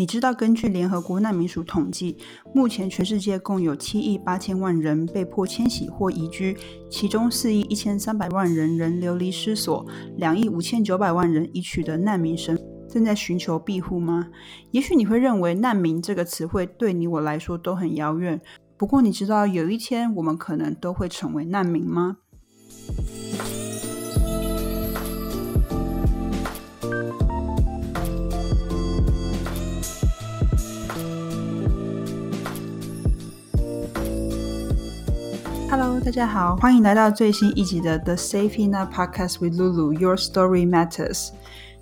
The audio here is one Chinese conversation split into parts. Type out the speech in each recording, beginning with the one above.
你知道，根据联合国难民署统计，目前全世界共有七亿八千万人被迫迁徙或移居，其中四亿一千三百万人仍流离失所，两亿五千九百万人已取得难民身，正在寻求庇护吗？也许你会认为“难民”这个词汇对你我来说都很遥远，不过你知道有一天我们可能都会成为难民吗大家好，欢迎来到最新一集的 The Safety Net Podcast with Lulu。Your story matters。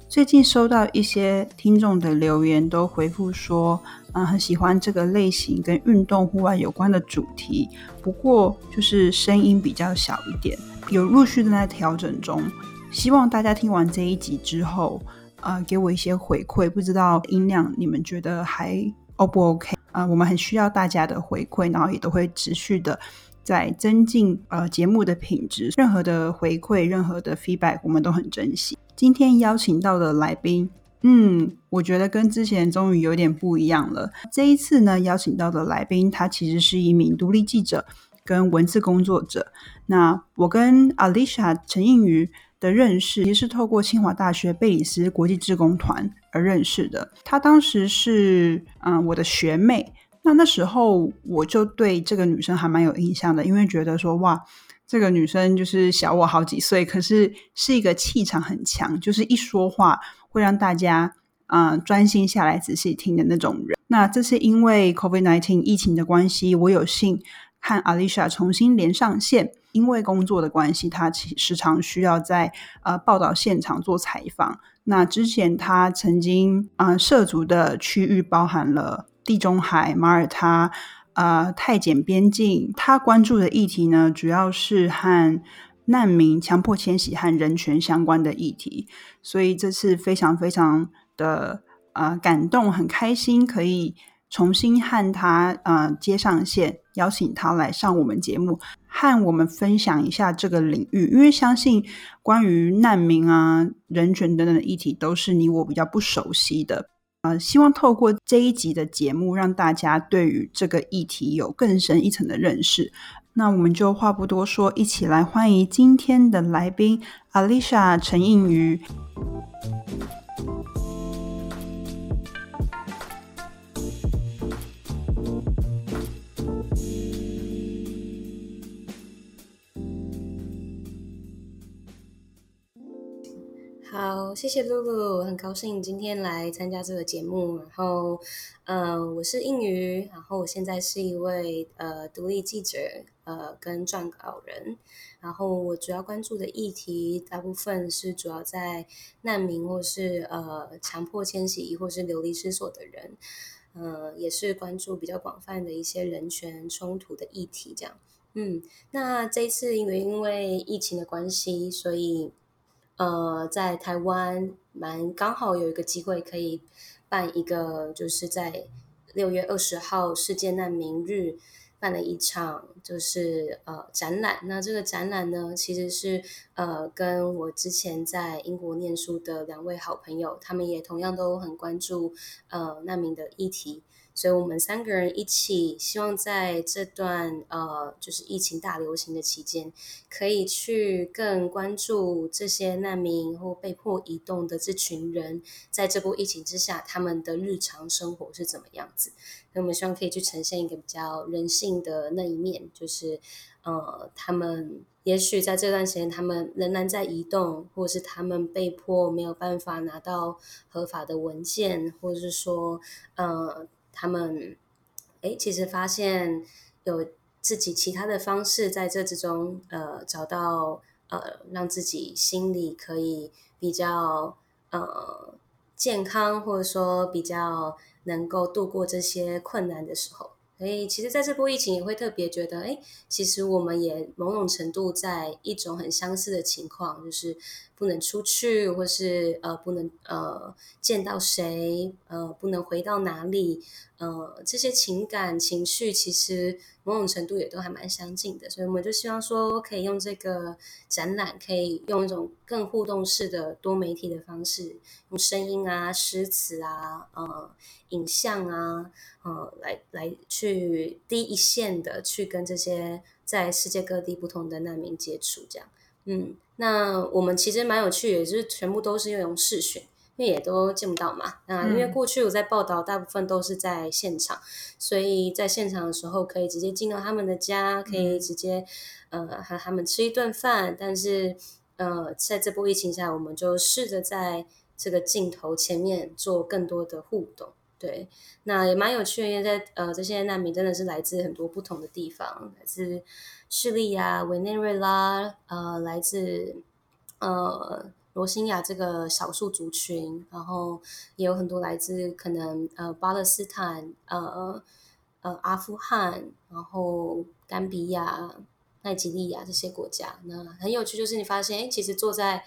最近收到一些听众的留言，都回复说，嗯，很喜欢这个类型跟运动户外有关的主题，不过就是声音比较小一点，有陆续正在调整中。希望大家听完这一集之后，呃，给我一些回馈。不知道音量你们觉得还 O 不 OK？啊，我们很需要大家的回馈，然后也都会持续的。在增进呃节目的品质，任何的回馈，任何的 feedback，我们都很珍惜。今天邀请到的来宾，嗯，我觉得跟之前终于有点不一样了。这一次呢，邀请到的来宾，他其实是一名独立记者跟文字工作者。那我跟 Alicia 陈映瑜的认识，也是透过清华大学贝里斯国际志工团而认识的。她当时是嗯我的学妹。那那时候我就对这个女生还蛮有印象的，因为觉得说哇，这个女生就是小我好几岁，可是是一个气场很强，就是一说话会让大家嗯专心下来仔细听的那种人。那这是因为 COVID-19 疫情的关系，我有幸和 Alicia 重新连上线，因为工作的关系，她时常需要在呃报道现场做采访。那之前她曾经啊涉足的区域包含了。地中海、马耳他、呃泰检边境，他关注的议题呢，主要是和难民、强迫迁徙和人权相关的议题。所以这次非常非常的呃感动，很开心可以重新和他呃接上线，邀请他来上我们节目，和我们分享一下这个领域。因为相信关于难民啊、人权等等的议题，都是你我比较不熟悉的。呃，希望透过这一集的节目，让大家对于这个议题有更深一层的认识。那我们就话不多说，一起来欢迎今天的来宾，Alicia 陈映瑜。好，谢谢露露，很高兴今天来参加这个节目。然后，嗯，我是应瑜，然后我现在是一位呃独立记者，呃跟撰稿人。然后我主要关注的议题，大部分是主要在难民或是呃强迫迁徙或是流离失所的人，呃，也是关注比较广泛的一些人权冲突的议题。这样，嗯，那这一次因为因为疫情的关系，所以。呃，在台湾蛮刚好有一个机会可以办一个，就是在六月二十号世界难民日办了一场，就是呃展览。那这个展览呢，其实是呃跟我之前在英国念书的两位好朋友，他们也同样都很关注呃难民的议题。所以我们三个人一起，希望在这段呃，就是疫情大流行的期间，可以去更关注这些难民或被迫移动的这群人，在这波疫情之下，他们的日常生活是怎么样子？那我们希望可以去呈现一个比较人性的那一面，就是呃，他们也许在这段时间，他们仍然在移动，或是他们被迫没有办法拿到合法的文件，或者是说呃。他们哎，其实发现有自己其他的方式，在这之中呃找到呃让自己心里可以比较呃健康，或者说比较能够度过这些困难的时候。所以，其实在这波疫情也会特别觉得，哎，其实我们也某种程度在一种很相似的情况，就是不能出去，或是呃不能呃见到谁，呃不能回到哪里，呃这些情感情绪其实某种程度也都还蛮相近的，所以我们就希望说可以用这个展览，可以用一种更互动式的多媒体的方式，用声音啊、诗词啊、呃影像啊，呃来来去第一线的去跟这些在世界各地不同的难民接触，这样。嗯，那我们其实蛮有趣，也就是全部都是用视讯，因为也都见不到嘛。那因为过去我在报道，大部分都是在现场，所以在现场的时候可以直接进到他们的家，可以直接呃和他们吃一顿饭。但是呃，在这波疫情下，我们就试着在这个镜头前面做更多的互动。对，那也蛮有趣的，因为在呃这些难民真的是来自很多不同的地方，来自。叙利亚、委内瑞拉，呃，来自呃罗兴亚这个少数族群，然后也有很多来自可能呃巴勒斯坦、呃呃阿富汗，然后甘比亚、奈及利亚这些国家。那很有趣，就是你发现，哎，其实坐在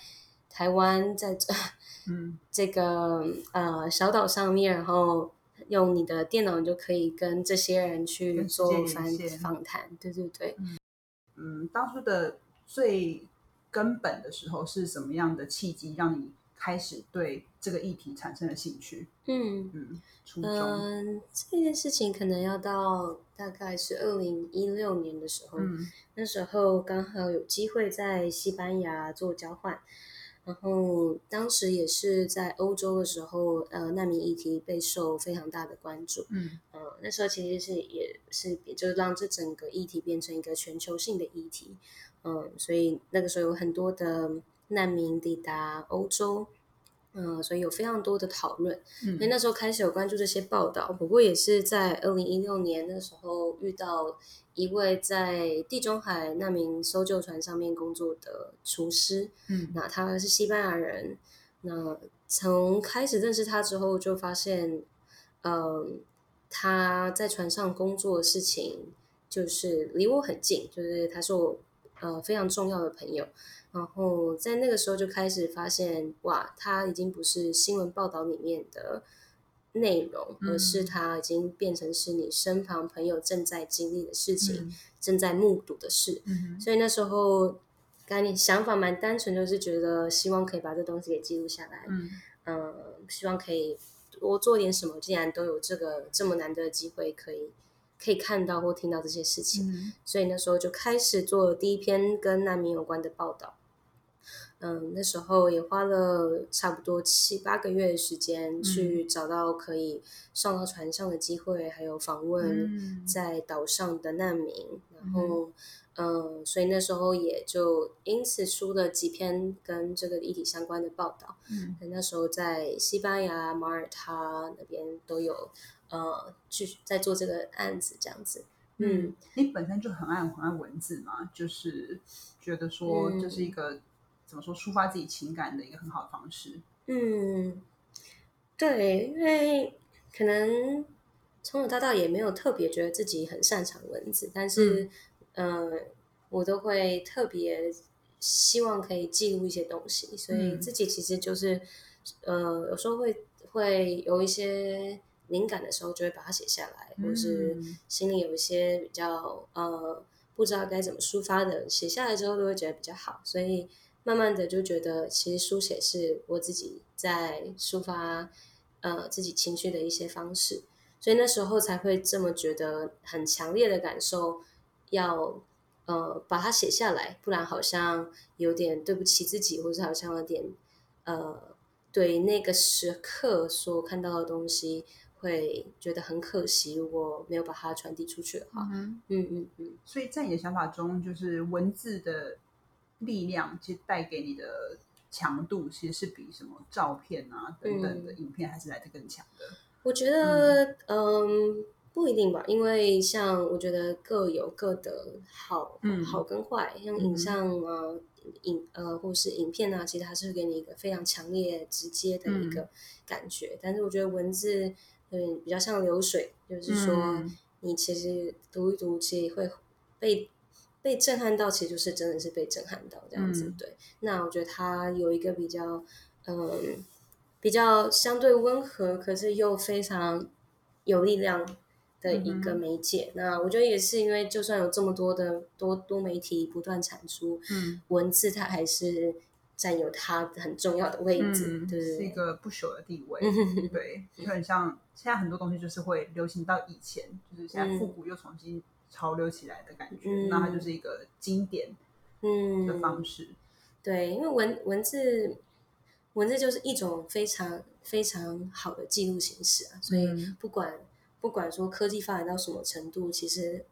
台湾，在这 嗯这个呃小岛上面，然后用你的电脑，你就可以跟这些人去做访访谈。对对对。嗯，当初的最根本的时候是什么样的契机让你开始对这个议题产生了兴趣？嗯嗯，初中。嗯，这件事情可能要到大概是二零一六年的时候，那时候刚好有机会在西班牙做交换。然后当时也是在欧洲的时候，呃，难民议题备受非常大的关注。嗯，呃，那时候其实是也是，就是让这整个议题变成一个全球性的议题。嗯，所以那个时候有很多的难民抵达欧洲。嗯，所以有非常多的讨论。嗯，那那时候开始有关注这些报道。不过也是在二零一六年那时候遇到一位在地中海难民搜救船上面工作的厨师。嗯，那他是西班牙人。那从开始认识他之后，就发现，嗯，他在船上工作的事情就是离我很近，就是他是我呃非常重要的朋友。然后在那个时候就开始发现，哇，他已经不是新闻报道里面的内容，而是他已经变成是你身旁朋友正在经历的事情，正在目睹的事。所以那时候，概念想法蛮单纯，就是觉得希望可以把这东西给记录下来。嗯，希望可以多做点什么，既然都有这个这么难得的机会，可以。可以看到或听到这些事情，所以那时候就开始做第一篇跟难民有关的报道。嗯，那时候也花了差不多七八个月的时间去找到可以上到船上的机会，还有访问在岛上的难民。然后，嗯，所以那时候也就因此出了几篇跟这个议题相关的报道。嗯，那时候在西班牙马耳他那边都有。呃，继续在做这个案子，这样子。嗯，你本身就很爱很爱文字嘛，就是觉得说这是一个怎么说抒发自己情感的一个很好的方式。嗯，对，因为可能从小到大也没有特别觉得自己很擅长文字，但是，呃，我都会特别希望可以记录一些东西，所以自己其实就是，呃，有时候会会有一些。灵感的时候就会把它写下来，或者是心里有一些比较呃不知道该怎么抒发的，写下来之后都会觉得比较好，所以慢慢的就觉得其实书写是我自己在抒发呃自己情绪的一些方式，所以那时候才会这么觉得很强烈的感受，要呃把它写下来，不然好像有点对不起自己，或者好像有点呃对那个时刻所看到的东西。会觉得很可惜，如果没有把它传递出去的话。嗯嗯嗯。所以在你的想法中，就是文字的力量，其实带给你的强度，其实是比什么照片啊等等的影片还是来的更强的。我觉得，嗯，不一定吧，因为像我觉得各有各的好，好跟坏。像影像啊，影呃，或是影片啊，其实它是给你一个非常强烈、直接的一个感觉。但是我觉得文字。嗯，比较像流水，就是说，你其实读一读，其实会被被震撼到，其实就是真的是被震撼到这样子。对，那我觉得它有一个比较，嗯，比较相对温和，可是又非常有力量的一个媒介。那我觉得也是因为，就算有这么多的多多媒体不断产出，嗯，文字它还是占有它很重要的位置，对，是一个不朽的地位。对，就很像现在很多东西就是会流行到以前，就是现在复古又重新。潮流起来的感觉，那它就是一个经典嗯的方式。对，因为文文字文字就是一种非常非常好的记录形式啊，所以不管不管说科技发展到什么程度，其实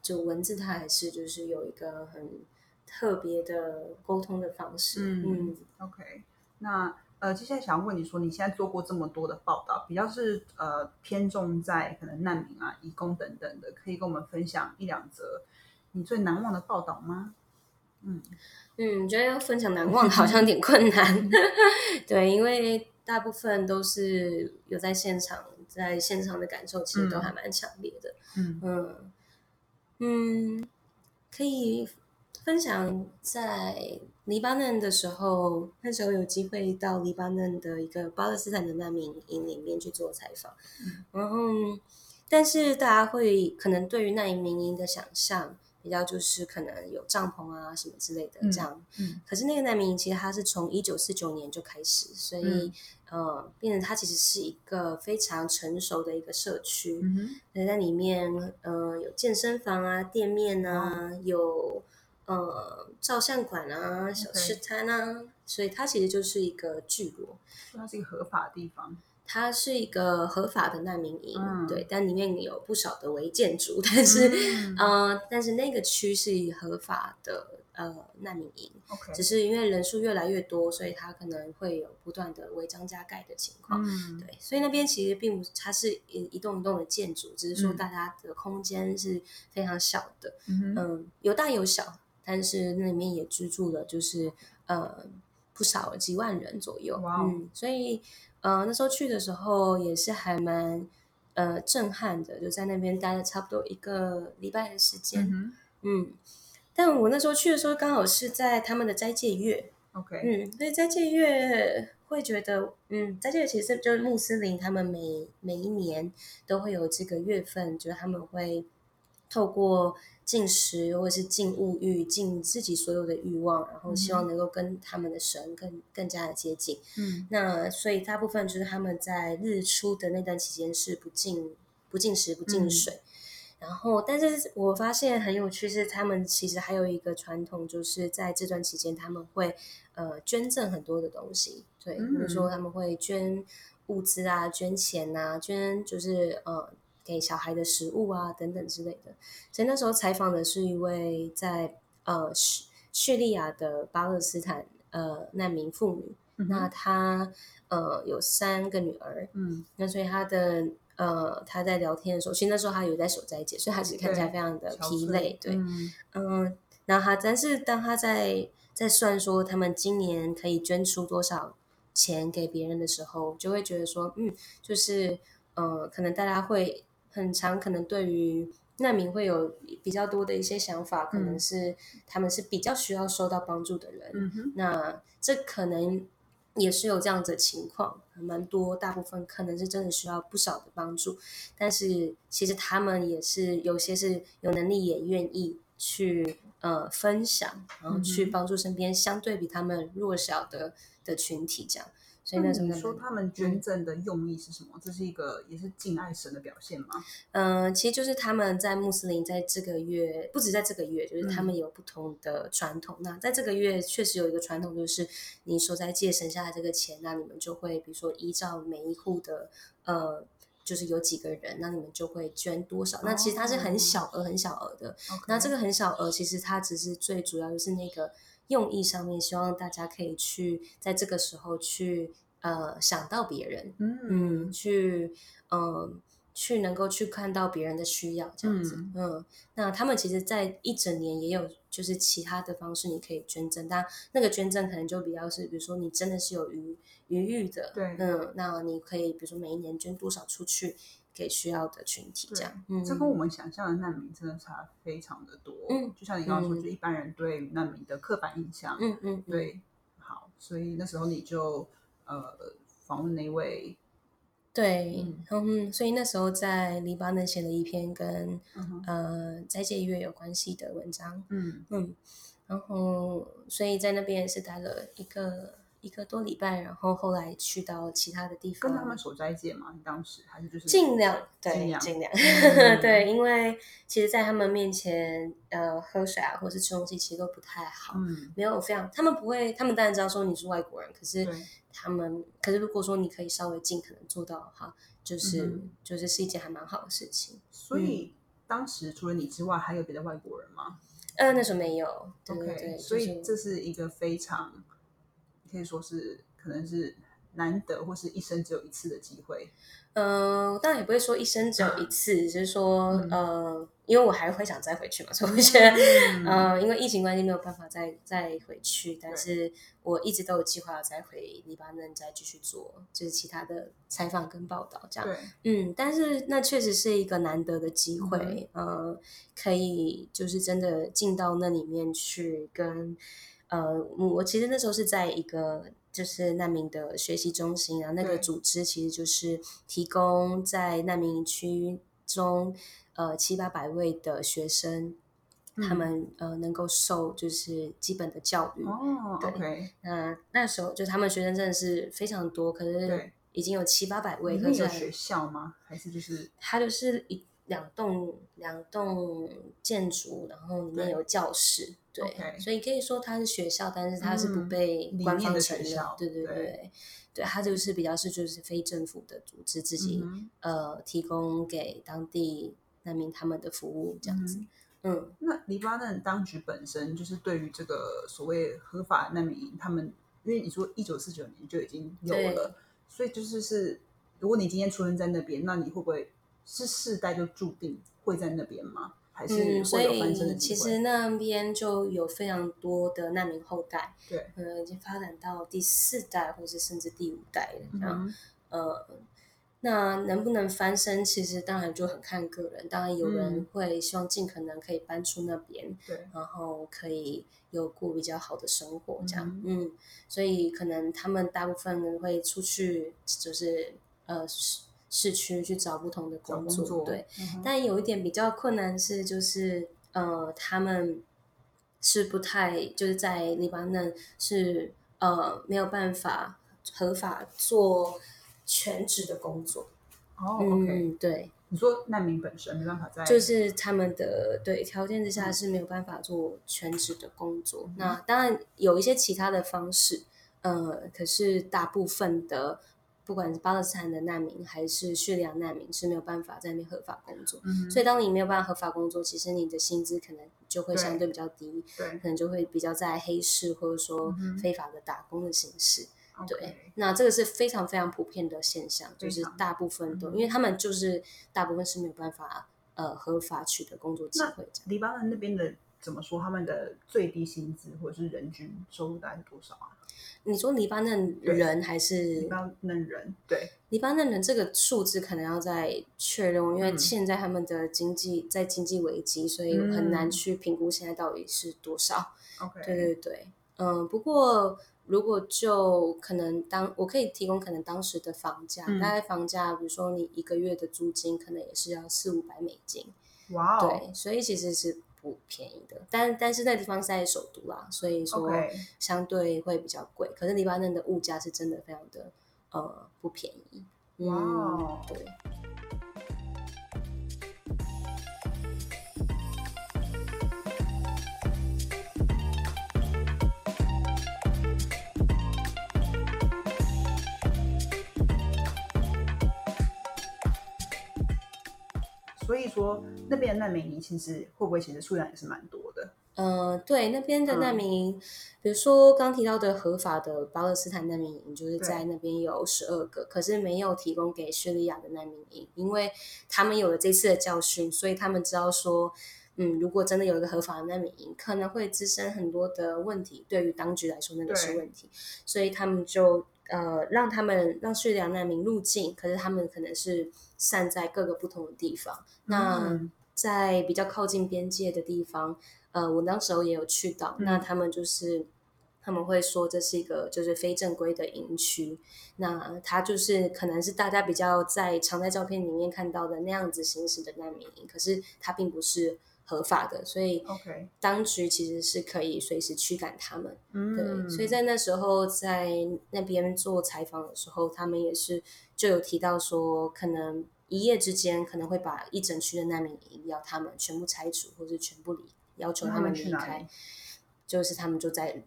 就文字它还是就是有一个很特别的沟通的方式。嗯，OK，那。呃，接下来想要问你说，你现在做过这么多的报道，比较是呃偏重在可能难民啊、义工等等的，可以跟我们分享一两则你最难忘的报道吗？嗯嗯，觉得要分享难忘好像有点困难 对，因为大部分都是有在现场，在现场的感受其实都还蛮强烈的。嗯嗯嗯，可以分享在。黎巴嫩的时候，那时候有机会到黎巴嫩的一个巴勒斯坦的难民营里面去做采访，然后，但是大家会可能对于难民营的想象比较就是可能有帐篷啊什么之类的这样，嗯，可是那个难民营其实它是从一九四九年就开始，所以呃，变成它其实是一个非常成熟的一个社区，嗯在里面呃有健身房啊、店面啊，有。呃，照相馆啊，小吃摊啊，所以它其实就是一个聚落。它是一个合法的地方。它是一个合法的难民营，对，但里面有不少的违建筑，但是，呃，但是那个区是合法的呃难民营。OK，只是因为人数越来越多，所以它可能会有不断的违章加盖的情况。嗯，对，所以那边其实并不，它是一一栋一栋的建筑，只是说大家的空间是非常小的。嗯，有大有小。但是那里面也居住了，就是呃不少几万人左右，嗯，所以呃那时候去的时候也是还蛮呃震撼的，就在那边待了差不多一个礼拜的时间，嗯，但我那时候去的时候刚好是在他们的斋戒月，OK，嗯，所以斋戒月会觉得，嗯，斋戒月其实就是穆斯林他们每每一年都会有这个月份，就是他们会透过。进食，或者是进物欲，进自己所有的欲望，然后希望能够跟他们的神更更加的接近。嗯，那所以大部分就是他们在日出的那段期间是不进不进食不进水。然后，但是我发现很有趣是，他们其实还有一个传统，就是在这段期间他们会呃捐赠很多的东西。对，比如说他们会捐物资啊，捐钱啊，捐就是呃。给小孩的食物啊，等等之类的。所以那时候采访的是一位在呃叙叙利亚的巴勒斯坦呃难民妇女。那她呃有三个女儿。嗯。那所以她的呃他在聊天的时候，其实那时候他有在守斋戒，所以他其实看起来非常的疲累。对。嗯。然后他，但是当他在在算说他们今年可以捐出多少钱给别人的时候，就会觉得说，嗯，就是呃，可能大家会。很长，可能对于难民会有比较多的一些想法，可能是他们是比较需要受到帮助的人。那这可能也是有这样子的情况，蛮多，大部分可能是真的需要不少的帮助。但是其实他们也是有些是有能力，也愿意去呃分享，然后去帮助身边相对比他们弱小的的群体，这样。那你说他们捐赠的用意是什么？这是一个也是敬爱神的表现吗？嗯，其实就是他们在穆斯林在这个月，不止在这个月，就是他们有不同的传统。那在这个月确实有一个传统，就是你所在借省下来这个钱，那你们就会比如说依照每一户的呃，就是有几个人，那你们就会捐多少。那其实它是很小额、很小额的。那这个很小额，其实它只是最主要就是那个用意上面，希望大家可以去在这个时候去。呃，想到别人，嗯，去，嗯，去能够去看到别人的需要，这样子，嗯，那他们其实，在一整年也有，就是其他的方式，你可以捐赠，但那个捐赠可能就比较是，比如说你真的是有余余裕的，对，嗯，那你可以，比如说每一年捐多少出去给需要的群体，这样。嗯，这跟我们想象的难民真的差非常的多。嗯，就像你刚刚说，就一般人对难民的刻板印象。嗯嗯，对。好，所以那时候你就呃访问那位。对，嗯，所以那时候在黎巴嫩写了一篇跟呃斋戒月有关系的文章。嗯嗯，然后所以在那边也是待了一个。一个多礼拜，然后后来去到其他的地方，跟他们守斋戒嘛？你当时还是就是尽量对尽量 对，因为其实，在他们面前，呃，喝水啊，或者是吃东西，其实都不太好，嗯，没有非常，他们不会，他们当然知道说你是外国人，可是他们，可是如果说你可以稍微尽可能做到哈，就是就是是一件还蛮好的事情。所以当时除了你之外，还有别的外国人吗？呃，那时候没有。OK，所以这是一个非常。可以说是，可能是难得或是一生只有一次的机会。嗯，当然也不会说一生只有一次，只是说，呃，因为我还会想再回去嘛，所以我觉得，嗯，因为疫情关系没有办法再再回去，但是我一直都有计划要再回黎巴嫩，再继续做就是其他的采访跟报道这样。嗯，但是那确实是一个难得的机会，呃，可以就是真的进到那里面去跟。呃，我其实那时候是在一个就是难民的学习中心啊，那个组织其实就是提供在难民区中呃七八百位的学生，他们呃能够受就是基本的教育。哦，OK。那那时候就他们学生真的是非常多，可是已经有七八百位。是有学校吗？还是就是他就是一两栋两栋建筑，然后里面有教室。对，所以可以说它是学校，但是它是不被官方承认。对对对，对，它就是比较是就是非政府的组织自己呃提供给当地难民他们的服务这样子。嗯，那黎巴嫩当局本身就是对于这个所谓合法难民营，他们因为你说一九四九年就已经有了，所以就是是如果你今天出生在那边，那你会不会是世代就注定会在那边吗？嗯，所以其实那边就有非常多的难民后代，对，呃，已经发展到第四代或者甚至第五代了。这样，呃，那能不能翻身，其实当然就很看个人。当然，有人会希望尽可能可以搬出那边，对，然后可以有过比较好的生活，这样，嗯，所以可能他们大部分人会出去，就是呃。市区去找不同的工作，对，但有一点比较困难是，就是呃，他们是不太就是在黎巴嫩是呃没有办法合法做全职的工作。哦，OK，对，你说难民本身没办法在，就是他们的对条件之下是没有办法做全职的工作。那当然有一些其他的方式，呃，可是大部分的。不管是巴勒斯坦的难民还是叙利亚难民，是没有办法在那边合法工作。所以，当你没有办法合法工作，其实你的薪资可能就会相对比较低，对可能就会比较在黑市或者说非法的打工的形式。对，那这个是非常非常普遍的现象，就是大部分都，因为他们就是大部分是没有办法呃合法取得工作机会。黎巴嫩那边的怎么说？他们的最低薪资或者是人均收入大概是多少啊？你说黎巴嫩人还是黎巴嫩人？对，黎巴嫩人这个数字可能要再确认，因为现在他们的经济在经济危机，所以很难去评估现在到底是多少。OK，对对对，嗯，不过如果就可能当我可以提供可能当时的房价，大概房价，比如说你一个月的租金可能也是要四五百美金。哇，对，所以其实是。不便宜的，但但是那地方是在首都啦，所以说相对会比较贵。可是黎巴嫩的物价是真的非常的呃不便宜。哇，对。所以说，那边的难民营其实会不会其实数量也是蛮多的？嗯，对，那边的难民营，比如说刚提到的合法的巴勒斯坦难民营，就是在那边有十二个，可是没有提供给叙利亚的难民营，因为他们有了这次的教训，所以他们知道说，嗯，如果真的有一个合法的难民营，可能会滋生很多的问题，对于当局来说那个是问题，所以他们就。呃让他们让叙利亚难民入境，可是他们可能是散在各个不同的地方。那嗯。在比较靠近边界的地方，呃，我那时候也有去到，嗯。那他们就是他们会说这是一个就是非正规的营区，那它就是可能是大家比较在常在照片里面看到的那样子形式的难民营，可是它并不是合法的，所以 OK 当局其实是可以随时驱赶他们。嗯，对，所以在那时候在那边做采访的时候，他们也是就有提到说，可能一夜之间可能会把一整区的难民营要他们全部拆除，或是全部离，要求他们离开，就是他们就在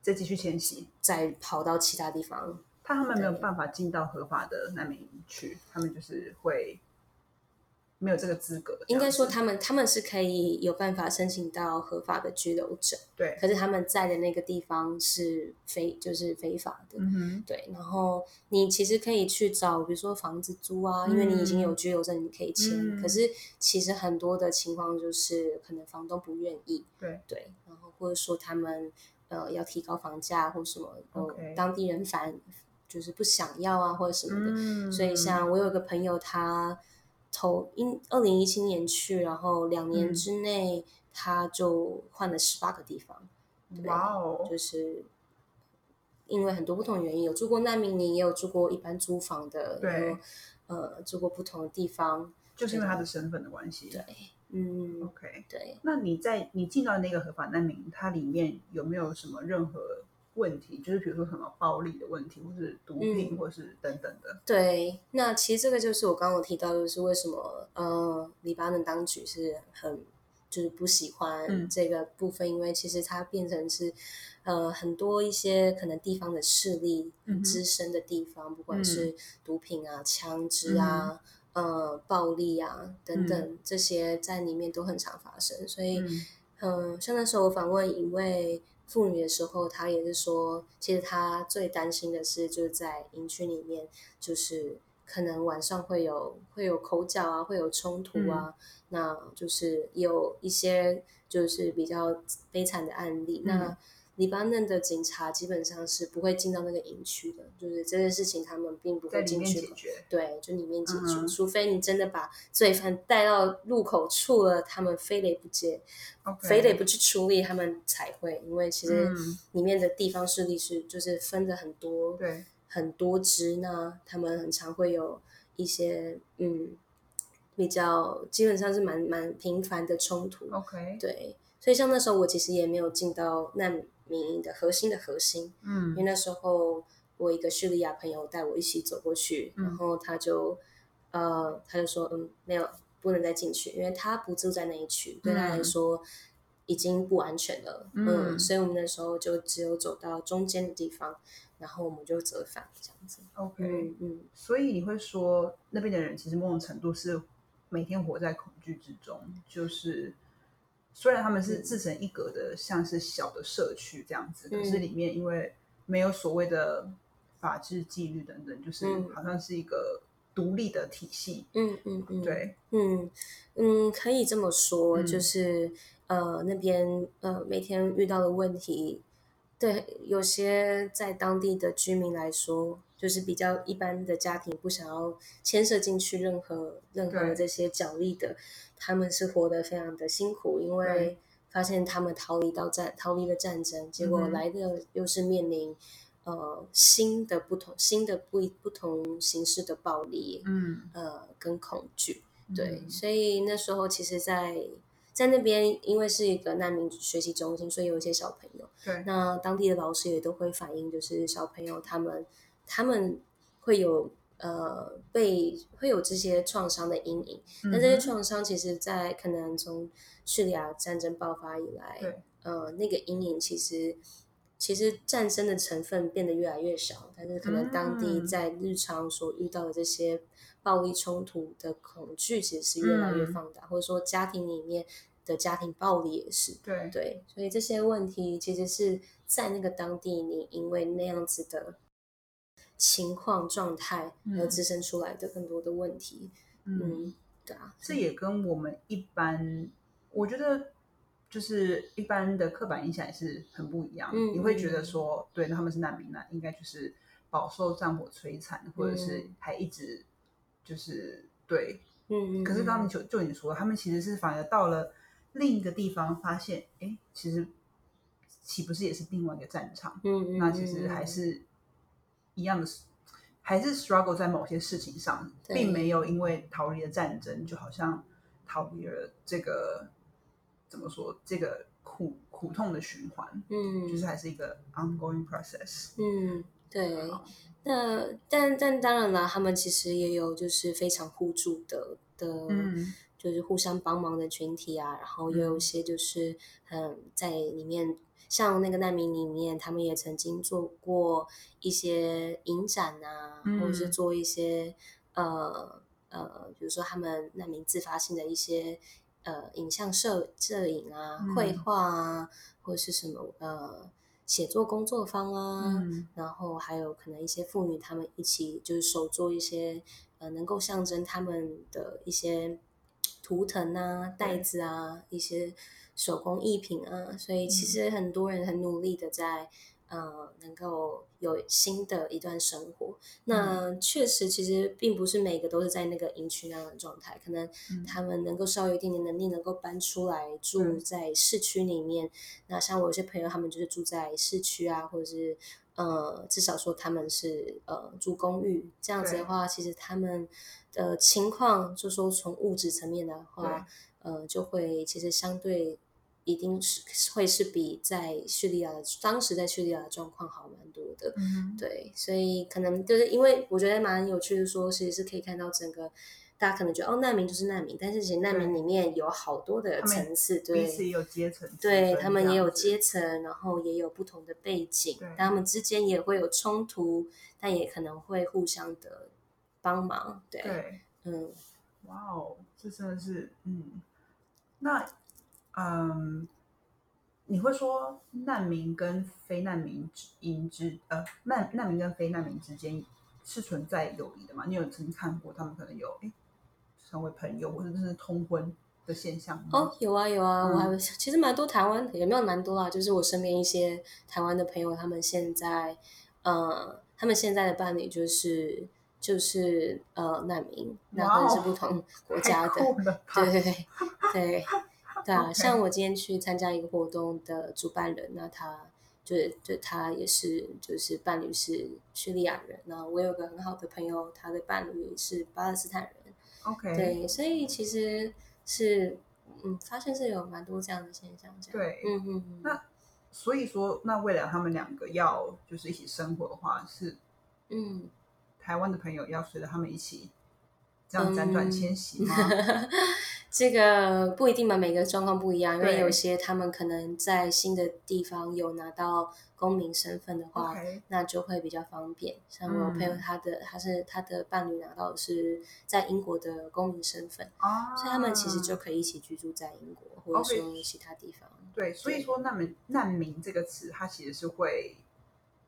再继续迁徙，再跑到其他地方。怕他们没有办法进到合法的难民营去，他们就是会没有这个资格。应该说他们他们是可以有办法申请到合法的居留证，对，可是他们在的那个地方是非就是非法的。嗯哼，对，然后你其实可以去找，比如说房子租啊，因为你已经有居留证，你可以签。嗯可是其实很多的情况就是，可能房东不愿意，对对，然后或者说他们呃要提高房价或什么，呃 OK 当地人反就是不想要啊或者什么的。嗯，所以像我有一个朋友，他头因二零一七年去，然后两年嗯之内他就换了十八个地方。对哇哦，就是因为很多不同原因，有住过难民营，也有住过一般租房的，对呃住过不同的地方，就是因为他的身份的关系。对嗯，，OK。对，那你在你进到那个合法难民，它里面有没有什么任何问题？就是比如说什么暴力的问题，或是毒品，嗯或是等等的。对，那其实这个就是我刚刚有提到，就是为什么呃，黎巴嫩当局是很就是不喜欢嗯这个部分，因为其实它变成是呃很多一些可能地方的势力滋生的地方，不管嗯是毒品啊、枪支啊。呃，暴力啊，等等，这些在里面都很常发生，所以，嗯嗯，像那时候我访问一位妇女的时候，她也是说，其实她最担心的是，就是在营区里面，就是可能晚上会有会有口角啊，会有冲突啊，那就是有一些就是比较悲惨的案例。嗯那黎巴嫩的警察基本上是不会进到那个营区的，就是这件事情他们并不会进去。对，就里面解决，嗯除非你真的把罪犯带到入口处了，他们非得不接非得不去处理，他们才会，因为其实嗯。里面的地方势力是就是分的很多，对，很多支，呢他们很常会有一些嗯比较基本上是蛮蛮频繁的冲突，OK，对，所以像那时候我其实也没有进到难民营的核心的核心，嗯。因为嗯那时候我一个叙利亚朋友带我一起走过去，嗯。然后他就呃他就说嗯没有不能再进去，因为他不住在那一区，对他来嗯说已经不安全了，嗯所以我们那时候就只有走到中间的地方，然后我们就折返这样子，OK，嗯嗯。所以你会说那边的人其实某种程度是每天活在恐惧之中，就是虽然他们是嗯自成一格的，像是小的社区这样子，嗯可是里面因为没有所谓的法治纪律等等，就是嗯好像是一个独立的体系。嗯嗯嗯，。对，嗯嗯，可以这么说，嗯就是呃那边呃每天遇到的问题，对有些在当地的居民来说，就是比较一般的家庭不想要牵涉进去任何任何这些角力的，他们是活得非常的辛苦，因为发现他们逃离到战逃离了战争，结果来的又是面临。呃，新的不同、新的不不同形式的暴力，嗯，呃，跟恐惧，对，嗯所以那时候其实在，在那边，因为是一个难民学习中心，所以有一些小朋友，对，那当地的老师也都会反映，就是小朋友他们他们会有呃被会有这些创伤的阴影，那这些创伤其实，在可能从叙利亚战争爆发以来，呃，那个阴影其实其实战争的成分变得越来越少，但是可能当地嗯。在日常所遇到的这些暴力冲突的恐惧，其实是越来越嗯。放大，或者说家庭里面的家庭暴力也是。对，对，所以这些问题其实是在那个当地，你因为那样子的情况状态而嗯滋生出来的更多的问题。嗯，嗯，对啊，这也跟我们一般，我觉得就是一般的刻板印象也是很不一样。嗯你会觉得嗯说，对，那他们是难民，那应该就是饱受战火摧残，或者是还一直就是对，嗯嗯。可是刚你就就你说，他们其实是反而到了另一个地方，发现哎，其实岂不是也是另外一个战场？嗯嗯。那其实还是一样的，还是 struggle 在某些事情上，并没有因为逃离了战争，就好像逃离了这个怎么说这个苦苦痛的循环。嗯，就是还是一个 ongoing process。嗯。对，那但但当然了，他们其实也有就是非常互助的的，就是互相帮忙的群体啊。然后也有一些就是嗯，在里面像那个难民里面，他们也曾经做过一些影展啊，或者是做一些呃呃，比如说他们难民自发性的一些呃影像摄摄影啊、绘画啊，或者是什么呃。写作工作坊啊，然后还有可能一些妇女，她们一起就是手做一些呃，能够象征她们的一些图腾啊、袋子啊、一些手工艺品啊，所以其实很多人很努力的在。呃，能够有新的一段生活，那确实其实并不是每个都是在那个营区那样的状态，可能他们能够稍微有一点点能力，能够搬出来住在市区里面。那像我有些朋友，他们就是住在市区啊，或者是呃，至少说他们是呃住公寓这样子的话，其实他们的情况，就说从物质层面的话，呃，就会其实相对。一定是会是比在叙利亚的当时在叙利亚的状况好蛮多的，对，所以可能就是因为我觉得蛮有趣的，说其实是可以看到整个大家可能觉得哦难民就是难民，但是其实难民里面有好多的层次，对，彼此也有阶层，对他们也有阶层，然后也有不同的背景，他们之间也会有冲突，但也可能会互相的帮忙，对，嗯，哇哦，这真的是，嗯，那。嗯，你会说难民跟非难民之之呃难难民跟非难民之间是存在友谊的吗？你有曾经看过他们可能有哎成为朋友或者是通婚的现象吗？哦，有啊有啊，我还其实蛮多台湾也没有蛮多啊，就是我身边一些台湾的朋友，他们现在呃他们现在的伴侣就是就是呃难民，那可能是不同国家的，对对对对。对啊，像我今天去参加一个活动的主办人，那他就是就他也是就是伴侣是叙利亚人，那我有个很好的朋友，他的伴侣是巴勒斯坦人。OK，对，所以其实是嗯，发现是有蛮多这样的现象。对，嗯嗯嗯。那所以说，那未来他们两个要就是一起生活的话，是嗯，台湾的朋友要随着他们一起这样辗转迁徙吗？这个不一定嘛，每个状况不一样，因为有些他们可能在新的地方有拿到公民身份的话，那就会比较方便。像我朋友，他的他是他的伴侣拿到的是在英国的公民身份，所以他们其实就可以一起居住在英国，或者说其他地方。对，所以说难民难民这个词，它其实是会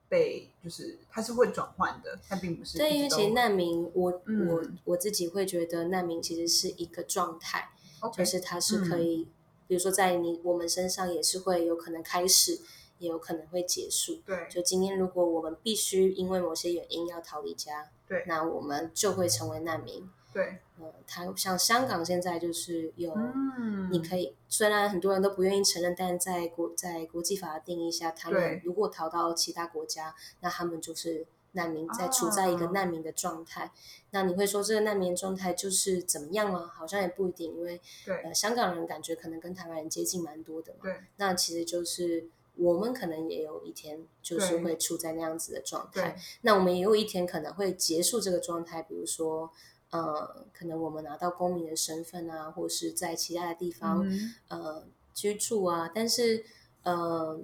被，就是它是会转换的，它并不是。对，因为其实难民，我我我自己会觉得难民其实是一个状态。就是它是可以，比如说在你我们身上也是会有可能开始，也有可能会结束。对，就今天如果我们必须因为某些原因要逃离家，对，那我们就会成为难民。对，呃，它像香港现在就是有，你可以虽然很多人都不愿意承认，但在国在国际法的定义下，他们如果逃到其他国家，那他们就是。难民在处在一个难民的状态，那你会说这个难民状态就是怎么样吗？好像也不一定，因为呃，香港人感觉可能跟台湾人接近蛮多的嘛。对，那其实就是我们可能也有一天就是会处在那样子的状态，那我们也有一天可能会结束这个状态，比如说呃，可能我们拿到公民的身份啊，或是在其他的地方呃居住啊，但是呃。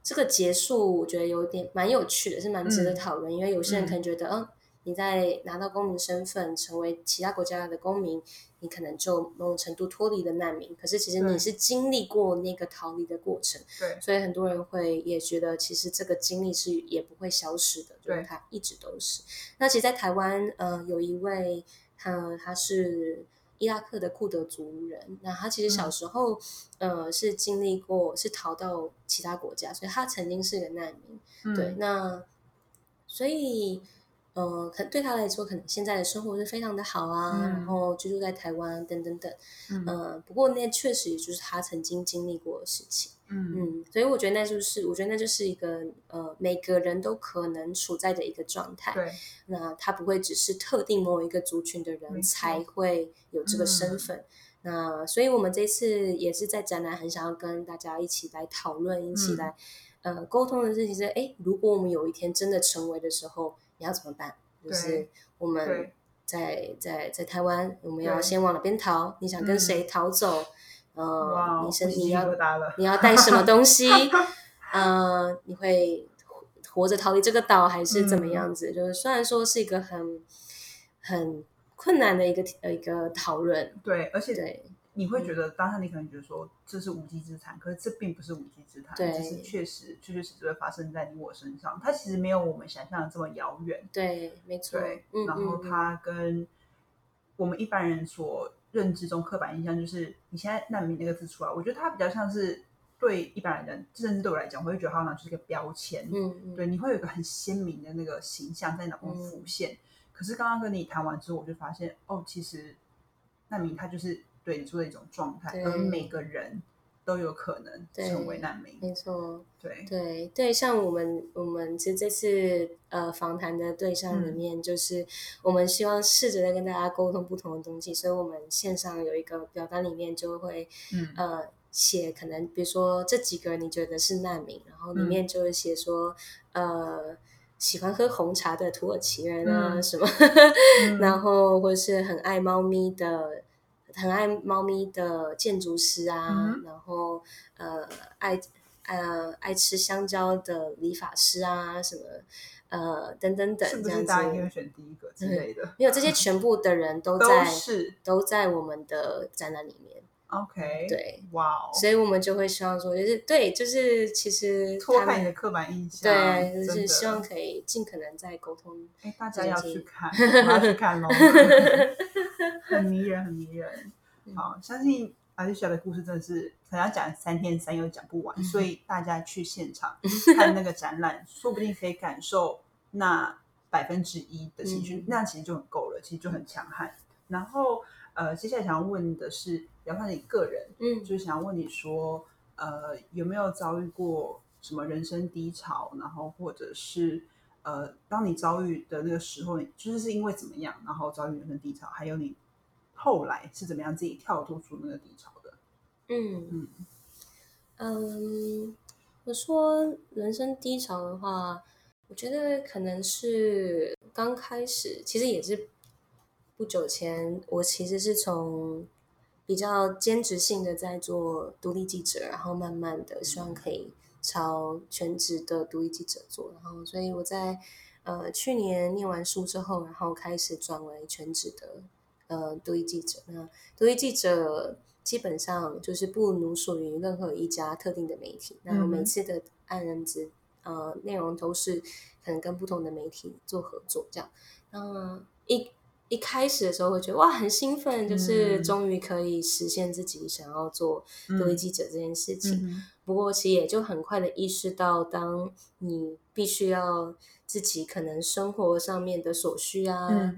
这个结束，我觉得有点蛮有趣的，是蛮值得讨论。因为有些人可能觉得，嗯，你在拿到公民身份，成为其他国家的公民，你可能就某种程度脱离了难民。可是其实你是经历过那个逃离的过程，对，所以很多人会也觉得，其实这个经历是也不会消失的，就是，它一直都是。那其实，在台湾，呃，有一位，他他是。伊拉克的库德族人，那他其实小时候，呃，是经历过，是逃到其他国家，所以他曾经是个难民。对，那所以。呃，可对他来说，可能现在的生活是非常的好啊，然后居住在台湾等等等，嗯，不过那确实也就是他曾经经历过的事情，嗯嗯，所以我觉得那就是，我觉得那就是一个呃，每个人都可能处在的一个状态，对，那他不会只是特定某一个族群的人才会有这个身份，那所以我们这次也是在展览，很想要跟大家一起来讨论，一起来呃沟通的事情是，哎，如果我们有一天真的成为的时候。你要怎么办？就是我们在在在台湾，我们要先往哪边逃？你想跟谁逃走？呃，你身体要你要带什么东西？呃，你会活着逃离这个岛，还是怎么样子？就是虽然说是一个很很困难的一个呃一个讨论，对，而且对。你会觉得当下你可能觉得说这是无稽之谈，可是这并不是无稽之谈，这是确实确确实实会发生在你我身上。它其实没有我们想象的这么遥远。对，没错。对，然后它跟我们一般人所认知中刻板印象，就是你现在难民那个字出来，我觉得它比较像是对一般人，甚至对我来讲，我会觉得好像就是一个标签。嗯嗯。对，你会有一个很鲜明的那个形象在脑中浮现。可是刚刚跟你谈完之后，我就发现哦，其实难民他就是。对你说的一种状态，而每个人都有可能成为难民。没错，对对对，像我们我们其实这次呃访谈的对象里面，就是我们希望试着在跟大家沟通不同的东西，所以我们线上有一个表单里面就会呃写，可能比如说这几个你觉得是难民，然后里面就会写说呃喜欢喝红茶的土耳其人啊什么，然后或是很爱猫咪的。很爱猫咪的建筑师啊，然后呃爱呃爱吃香蕉的理发师啊，什么呃等等等，这样子。大家会选第一个之类的？没有，这些全部的人都 在都在我们的展览里面。OK，对，哇哦！所以我们就会希望说，就是对，就是其实脱开你的刻板印象，对，就是希望可以尽可能在沟通。哎，大家要去看，要去看哦，很迷人，很迷人。好，相信阿丽莎的故事真的是可能要讲三天三夜讲不完，所以大家去现场 看那个展览，说不定可以感受那百分之一的情绪，那其实就很够了，其实就很强悍。然后。呃，接下来想要问的是，聊看你个人，嗯，就是想要问你说，呃，有没有遭遇过什么人生低潮？然后或者是，呃，当你遭遇的那个时候，就是是因为怎么样，然后遭遇人生低潮？还有你后来是怎么样自己跳脱出那个低潮的？嗯嗯嗯，我说人生低潮的话，我觉得可能是刚开始，其实也是。不久前，我其实是从比较兼职性的在做独立记者，然后慢慢的希望可以朝全职的独立记者做，然后所以我在呃去年念完书之后，然后开始转为全职的呃独立记者。那独立记者基本上就是不奴属于任何一家特定的媒体，那我每次的案子呃内容都是可能跟不同的媒体做合作这样，那一。一开始的时候会觉得哇很兴奋，就是终于可以实现自己想要做独立记者这件事情。不过其实也就很快的意识到，当你必须要自己可能生活上面的所需啊，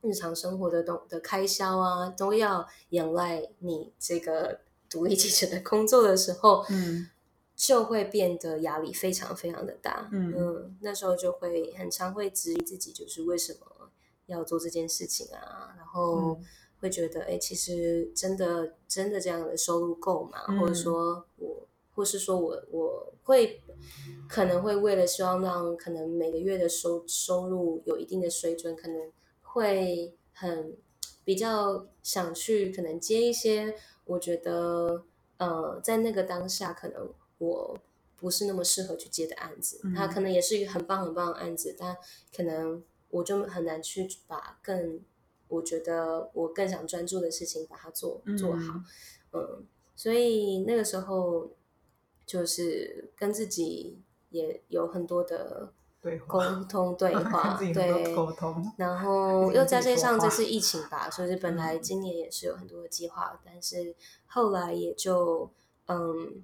日常生活的东的开销啊，都要仰赖你这个独立记者的工作的时候，嗯，就会变得压力非常非常的大。嗯，那时候就会很常会质疑自己，就是为什么。要做这件事情啊，然后会觉得，哎，其实真的真的这样的收入够吗？或者说我，或是说我我会可能会为了希望让可能每个月的收收入有一定的水准，可能会很比较想去可能接一些我觉得呃在那个当下可能我不是那么适合去接的案子，它可能也是一个很棒很棒的案子，但可能。我就很难去把更我觉得我更想专注的事情把它做做好，嗯，所以那个时候就是跟自己也有很多的沟通对话，对。沟通，然后 又再加上这次疫情吧，所以本来今年也是有很多的计划，但是后来也就嗯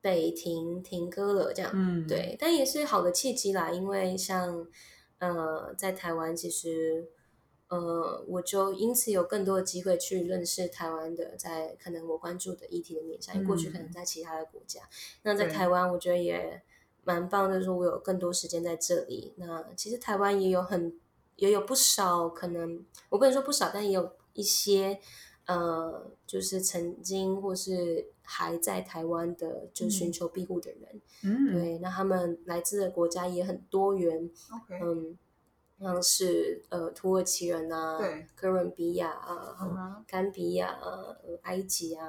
被停停歌了，这样，嗯，对，但也是好的契机啦，因为像呃，在台湾其实。呃，我就因此有更多的机会去认识台湾的，在可能我关注的议题的面向，因为过去可能在其他的国家，那在台湾我觉得也蛮棒就是我有更多时间在这里。那其实台湾也有很也有不少可能，我不能说不少，但也有一些呃，就是曾经或是还在台湾的，就寻求庇护的人，嗯，对，那他们来自的国家也很多元嗯。像是呃土耳其人啊，哥伦比亚啊，甘比亚啊，埃及啊，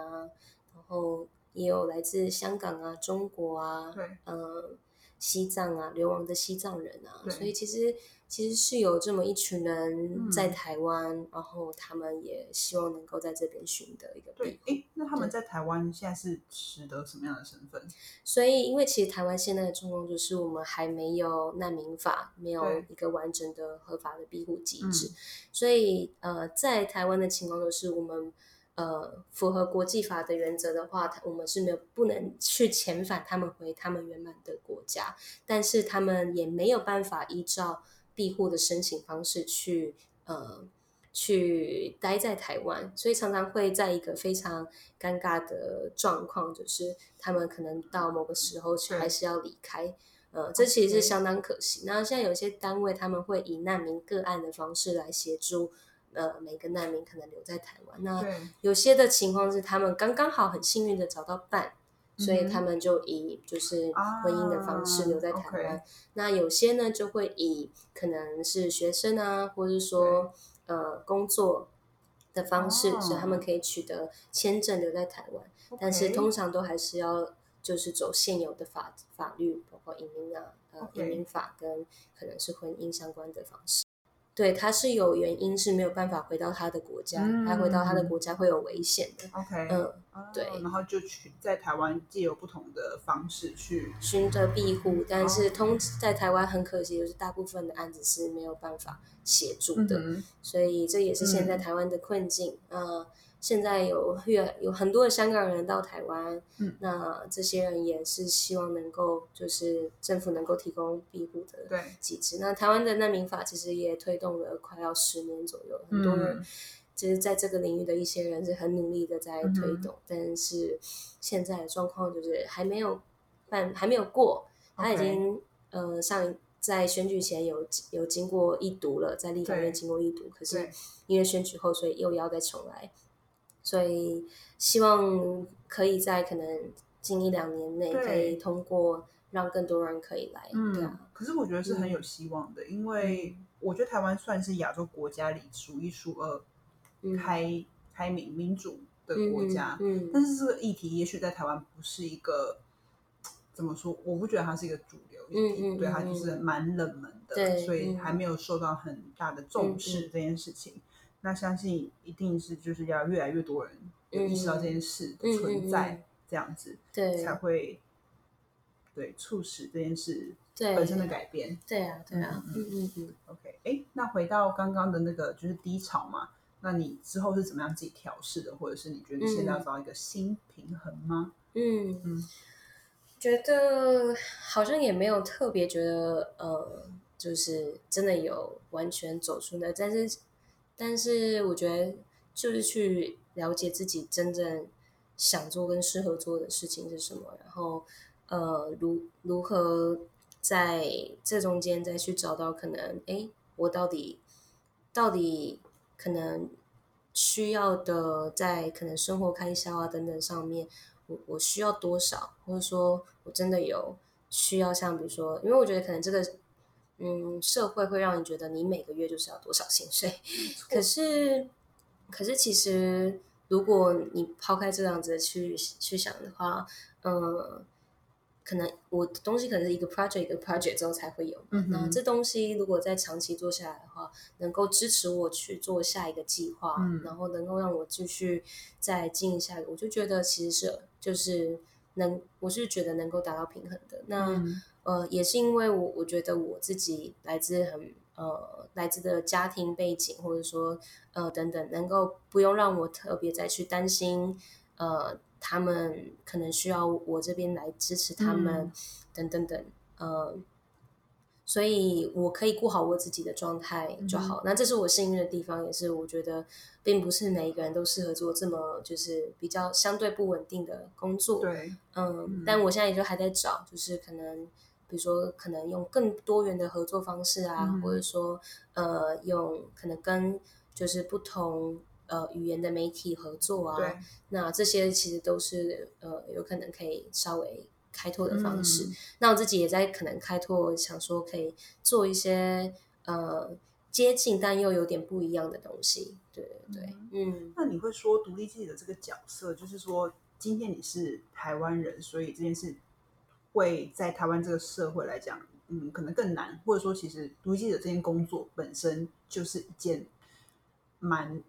然后也有来自香港啊、中国啊，嗯。西藏啊，流亡的西藏人啊，所以其实其实是有这么一群人在台湾，然后他们也希望能够在这边寻得一个庇护。哎，那他们在台湾现在是取得什么样的身份？所以，因为其实台湾现在的状况就是我们还没有难民法，没有一个完整的合法的庇护机制，所以呃，在台湾的情况就是我们。呃，符合国际法的原则的话，我们是没有不能去遣返他们回他们原本的国家，但是他们也没有办法依照庇护的申请方式去呃去待在台湾，所以常常会在一个非常尴尬的状况，就是他们可能到某个时候还是要离开，呃，这其实是相当可惜。那现在有些单位他们会以难民个案的方式来协助。呃，每个难民可能留在台湾。那有些的情况是，他们刚刚好很幸运的找到伴，所以他们就以就是婚姻的方式留在台湾。那有些呢，就会以可能是学生啊，或者说呃工作的方式，所以他们可以取得签证留在台湾。但是通常都还是要就是走现有的法法律，包括移民啊，呃移民法跟可能是婚姻相关的方式。对，他是有原因是没有办法回到他的国家，他回到他的国家会有危险的。OK，嗯，对，然后就去在台湾借由不同的方式去寻得庇护，但是通在台湾很可惜，就是大部分的案子是没有办法协助的，所以这也是现在台湾的困境。啊。现在有越有很多的香港人到台湾，嗯，那这些人也是希望能够就是政府能够提供庇护的机制。那台湾的难民法其实也推动了快要十年左右，很多人就是在这个领域的一些人是很努力的在推动，但是现在的状况就是还没有办还没有过，他已经呃上在选举前有有经过一读了，在立法院经过一读，可是因为选举后，所以又要再重来。所以希望可以在可能近一两年内可以通过，让更多人可以来。嗯，可是我觉得是很有希望的，因为我觉得台湾算是亚洲国家里数一数二开开明民主的国家。嗯，但是这个议题也许在台湾不是一个怎么说？我不觉得它是一个主流议题，对它就是蛮冷门的，所以还没有受到很大的重视这件事情。那相信一定是就是要越来越多人有意识到这件事的存在，这样子，对，才会对促使这件事本身的改变。对啊，对啊，嗯嗯嗯。OK，哎，那回到刚刚的那个就是低潮嘛，那你之后是怎么样自己调试的，或者是你觉得现在要找一个新平衡吗？嗯嗯，觉得好像也没有特别觉得呃，就是真的有完全走出来，但是。但是我觉得，就是去了解自己真正想做跟适合做的事情是什么，然后呃，如如何在这中间再去找到可能，哎，我到底到底可能需要的，在可能生活开销啊等等上面，我我需要多少，或者说我真的有需要像比如说，因为我觉得可能这个。嗯，社会会让你觉得你每个月就是要多少薪水，可是，可是其实如果你抛开这样子去去想的话，嗯，可能我的东西可能是一个 project 一个 project 之后才会有，那这东西如果在长期做下来的话，能够支持我去做下一个计划，然后能够让我继续再经营下一个，我就觉得其实是就是能，我是觉得能够达到平衡的。那。呃，也是因为我我觉得我自己来自很呃来自的家庭背景，或者说呃等等，能够不用让我特别再去担心呃他们可能需要我这边来支持他们，嗯等等等，呃，所以我可以顾好我自己的状态就嗯好。那这是我幸运的地方，也是我觉得并不是每一个人都适合做这么就是比较相对不稳定的工作。对，嗯，但我现在也就还在找，就是可能，比如说可能用更多元的合作方式啊，嗯或者说呃，用可能跟就是不同呃语言的媒体合作啊，那这些其实都是呃有可能可以稍微开拓的方式。嗯那我自己也在可能开拓，想说可以做一些呃接近但又有点不一样的东西。对对对，嗯那你会说独立记者这个角色，就是说今天你是台湾人，所以这件事会在台湾这个社会来讲，嗯，可能更难，或者说其实独立记者这件工作本身就是一件蛮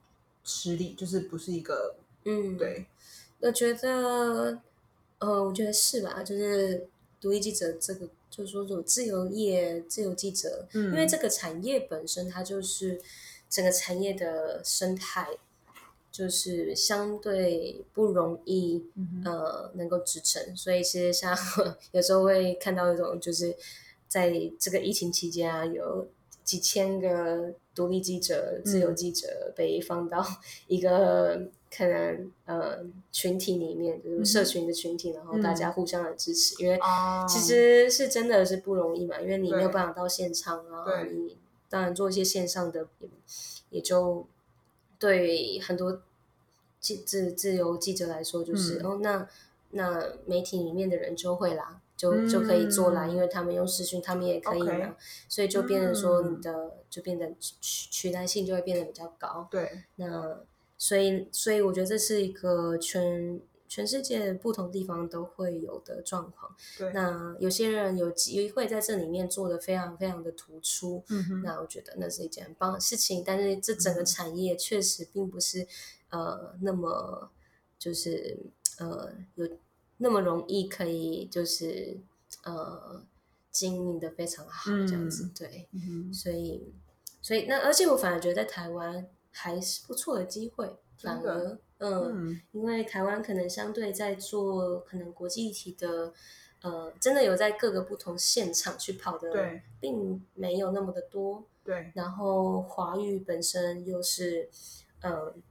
吃力，就是不是一个嗯，对，我觉得，呃，我觉得是吧？就是独立记者这个，就是说这种自由业、自由记者，嗯因为这个产业本身它就是整个产业的生态，就是相对不容易，嗯呃，能够支撑。所以其实像 有时候会看到一种，就是在这个疫情期间啊，有几千个独立记者、自由记者被放到 一个可能呃群体里面，就是社群的群体，然后大家互相的支持，因为哦。其实是真的是不容易嘛，因为你没有办法到现场啊，对。你当然做一些线上的，也也就对很多记自自由记者来说，就是、嗯。哦，那那媒体里面的人就会啦，就就可以做啦，嗯。因为他们用视讯，他们也可以嘛，所以就变成说嗯。你的、就变得取取代性就会变得比较高。对，那所以，所以我觉得这是一个全全世界不同地方都会有的状况。对，那有些人有机会在这里面做的非常非常的突出，嗯哼，那我觉得那是一件很棒的事情。但是这整个产业确实并不是呃那么就是呃有那么容易可以就是呃经营的非常好这样子，嗯对。嗯哼所以，所以那而且我反而觉得在台湾还是不错的机会，反而嗯，嗯。因为台湾可能相对在做可能国际议题的，呃，真的有在各个不同现场去跑的，并没有那么的多。对，然后华语本身又是，嗯，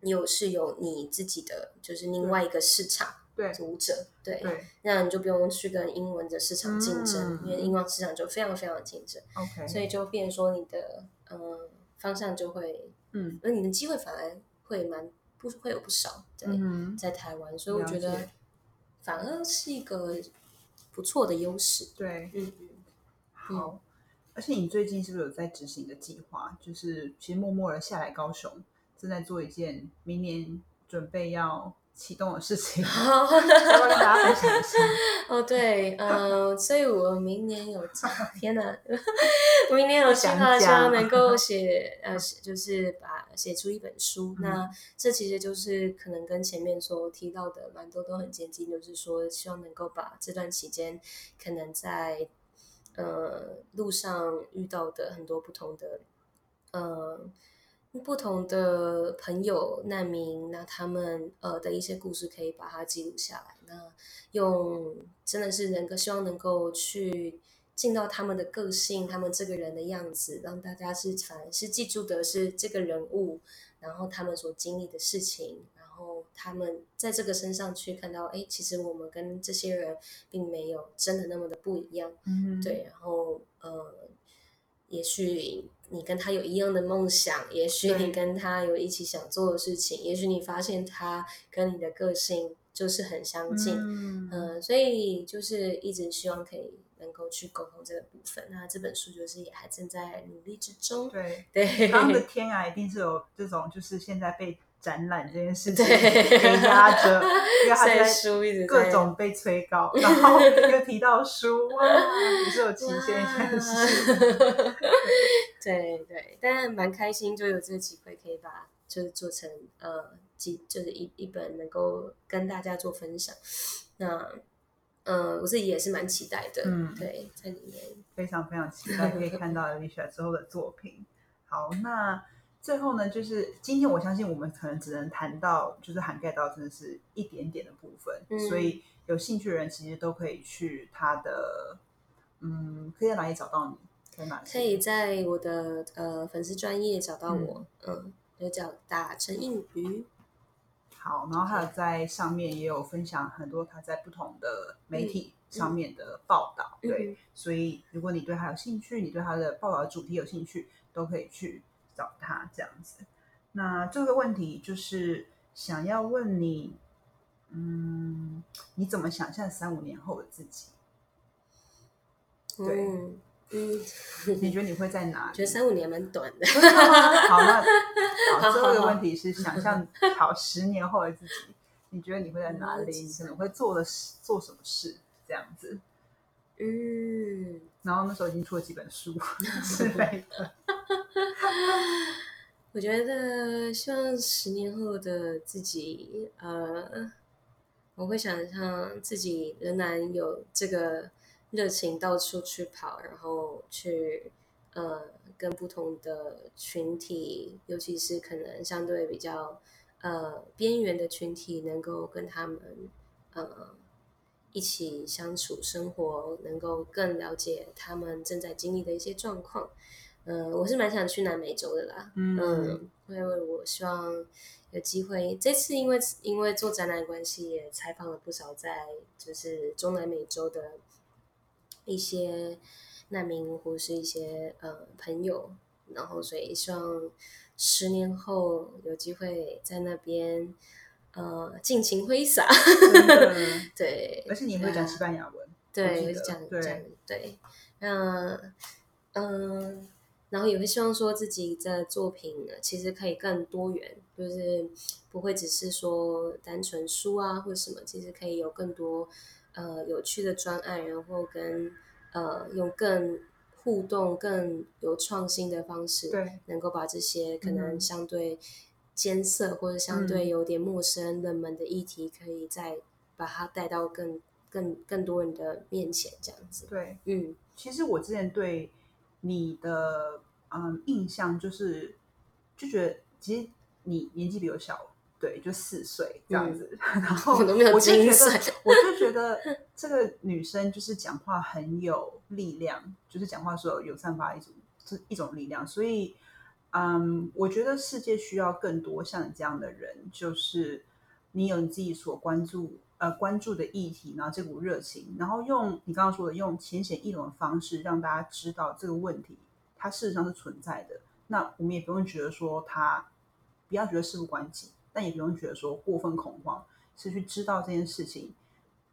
又是有你自己的，就是另外一个市场对，读者，对，对。那你就不用去跟英文的市场竞争，嗯因为英文市场就非常非常竞争。，OK，所以就变说你的呃方向就会，嗯。而你的机会反而会蛮不会有不少在，嗯，在台湾，所以我觉得反而是一个不错的优势。对，嗯嗯，好。而且你最近是不是有在执行一个计划？就是其实默默的下来高雄，正在做一件明年准备要启动的事情，要不要跟大家分享一下？哦对，呃，所以我明年有天哪，我 明年有计划，讲希望能够写呃，就是把写出一本书。嗯那这其实就是可能跟前面所提到的蛮多都很接近，就是说希望能够把这段期间可能在呃路上遇到的很多不同的呃不同的朋友难民，那他们呃的一些故事可以把它记录下来。那用真的是能够希望能够去进到他们的个性，他们这个人的样子，让大家是反而是记住的是这个人物，然后他们所经历的事情，然后他们在这个身上去看到，哎，其实我们跟这些人并没有真的那么的不一样。嗯，对，然后呃，也许你跟他有一样的梦想，也许你跟他有一起想做的事情，也许你发现他跟你的个性就是很相近，嗯，嗯、所以就是一直希望可以能够去沟通这个部分。那这本书就是也还正在努力之中，对，对，他们的 天涯一定是有这种，就是现在被展览这件事情压着，因为他在书一直各种被催 稿，然后又提到书，哇，你是有期限限的事情。对对，但蛮开心，就有这个机会可以把就是做成呃几就是一一本能够跟大家做分享。那呃我自己也是蛮期待的，嗯对，在里面非常非常期待可以看到 Alicia 之后的作品。好，那最后呢，就是今天我相信我们可能只能谈到，就是涵盖到真的是一点点的部分，嗯所以有兴趣的人其实都可以去他的，嗯，可以在哪里找到你？在哪？可以在我的呃粉丝专业找到我，嗯，就叫打陈应瑜，好，然后还有在上面也有分享很多他在不同的媒体上面的报道，嗯对，所以如果你对他有兴趣，你对他的报道的主题有兴趣，都可以去找他这样子。那这个问题就是想要问你，嗯，你怎么想象三五年后的自己？对嗯嗯，你觉得你会在哪里？觉得三五年蛮短的，真的吗好，那好，最后一个问题是想象好十年后的自己，你觉得你会在哪里？嗯你可能会做的事做什么事这样子？嗯，然后那时候已经出了几本书 之类的。我觉得希望十年后的自己，呃，我会想象自己仍然有这个热情到处去跑，然后去呃跟不同的群体，尤其是可能相对比较呃边缘的群体，能够跟他们呃一起相处生活，能够更了解他们正在经历的一些状况。嗯、我是蛮想去南美洲的啦。嗯嗯，因为我希望有机会。这次因为因为做展览关系，也采访了不少在就是中南美洲的一些难民或是一些呃朋友，然后所以希望十年后有机会在那边呃尽情挥洒。对，而且你会讲西班牙文，我对，会讲讲对，那嗯，然后也会希望说自己的作品呢，其实可以更多元，就是不会只是说单纯书啊或者什么，其实可以有更多呃有趣的专案，然后跟呃用更互动、更有创新的方式，对，能够把这些可能嗯相对艰涩或者相对嗯有点陌生、冷门的议题，可以再把它带到更更更多人的面前，这样子。对。嗯其实我之前对你的嗯印象就是，就觉得其实你年纪比我小，对，就四岁这样子。然后 嗯我就觉得，我就觉得这个女生就是讲话很有力量，就是讲话的时候有散发一种这一种力量。所以，嗯，我觉得世界需要更多像你这样的人，就是你有你自己所关注呃关注的议题，然后这股热情，然后用你刚刚说的用浅显易懂的方式，让大家知道这个问题它事实上是存在的。那我们也不用觉得说它不要觉得事不关己，但也不用觉得说过分恐慌，是去知道这件事情，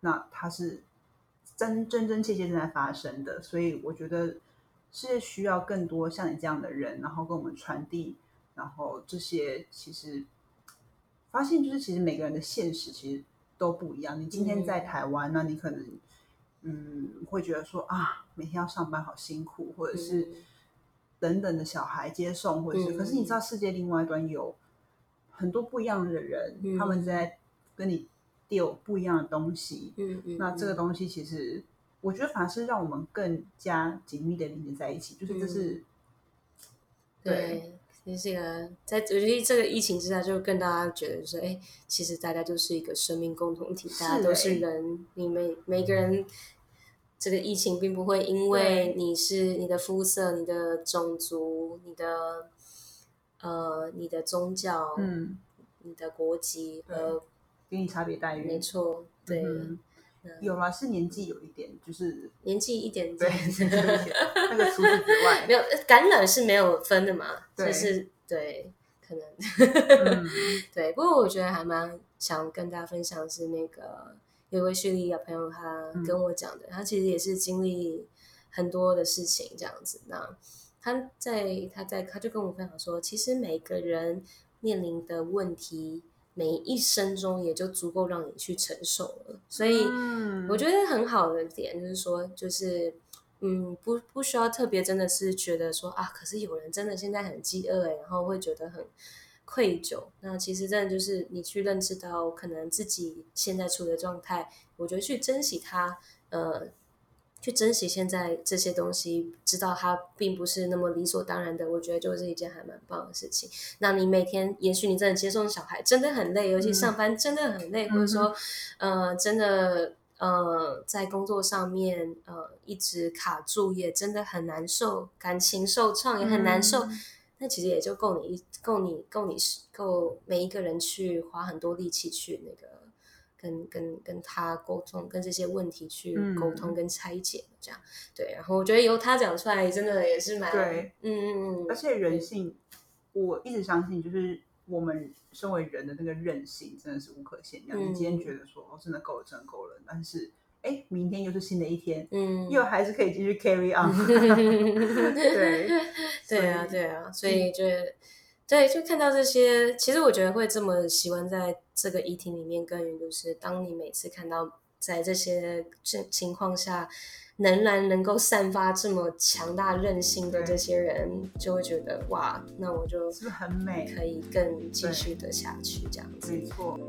那它是真真真切切正在发生的。所以我觉得世界需要更多像你这样的人，然后跟我们传递，然后这些其实发现就是其实每个人的现实其实都不一样。你今天在台湾，那你可能嗯会觉得说啊，每天要上班好辛苦，或者是嗯等等的小孩接送，或者是，嗯可是你知道世界另外一端有很多不一样的人，嗯他们在跟你 deal 不一样的东西。嗯嗯，那这个东西其实，我觉得反而是让我们更加紧密的连接在一起，就是这是、对对，这是一个在我觉得这个疫情之下，就更大家觉得说，哎，其实大家就是一个生命共同体，大家都是欸人，你每每个人。这个疫情并不会因为你是你的肤色、你的种族、你的呃、你的宗教、嗯，你的国籍对而给你差别待遇。没错，对，嗯有啦，是年纪有一点，就是年纪一点对点，那个除此之外没，有感染是没有分的嘛，就是对，可能嗯 对。不过我觉得还蛮想跟大家分享是那个有一位叙利亚朋友他嗯跟我讲的，他其实也是经历很多的事情这样子。那他在他在他就跟我分享说，其实每个人面临的问题，每一生中也就足够让你去承受了，所以。嗯我觉得很好的点就是说，就是嗯，不不需要特别真的是觉得说啊，可是有人真的现在很饥饿哎，然后会觉得很愧疚。那其实真的就是你去认知到可能自己现在处的状态，我觉得去珍惜它，呃，去珍惜现在这些东西，知道它并不是那么理所当然的，我觉得就是一件还蛮棒的事情。那你每天，也许你真的接送小孩真的很累，尤其上班真的很累，或者说，呃，真的呃在工作上面呃一直卡住，也真的很难受，感情受创也很难受。那其实也就够你够你够你够每一个人去花很多力气去那个跟跟跟他沟通，跟这些问题去沟通跟拆解这样对。然后我觉得由他讲出来，真的也是蛮对，嗯嗯嗯。而且人性，我一直相信，就是我们身为人的那个韧性真的是无可限量。你今天觉得说哦，真的够了，真的够了，但是。哎，明天又是新的一天，嗯，又还是可以继续 carry on。对，对啊，对啊，所以就对，就看到这些，其实我觉得会这么喜欢在这个议题里面耕耘，就是当你每次看到在这些情情况下，仍然能够散发这么强大韧性的这些人，就会觉得哇，那我就是很美，可以更继续的下去这样子，没错。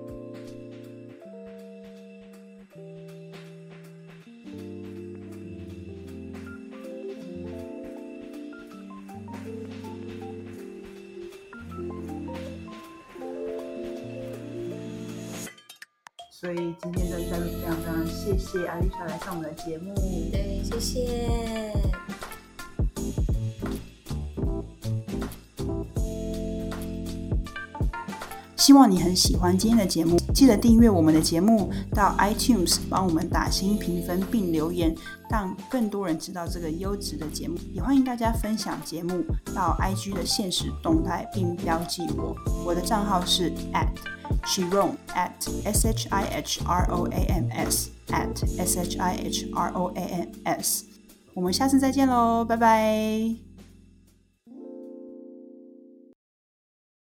谢谢阿丽莎来上我们的节目。对，谢谢。希望你很喜欢今天的节目，记得订阅我们的节目，到 iTunes 帮我们打新评分并留言，让更多人知道这个优质的节目。也欢迎大家分享节目到 IG 的现实动态并标记我，我的账号是 at。Shirom at s h i h r o a m s at s h i h r o a m s，我们下次再见喽，拜拜。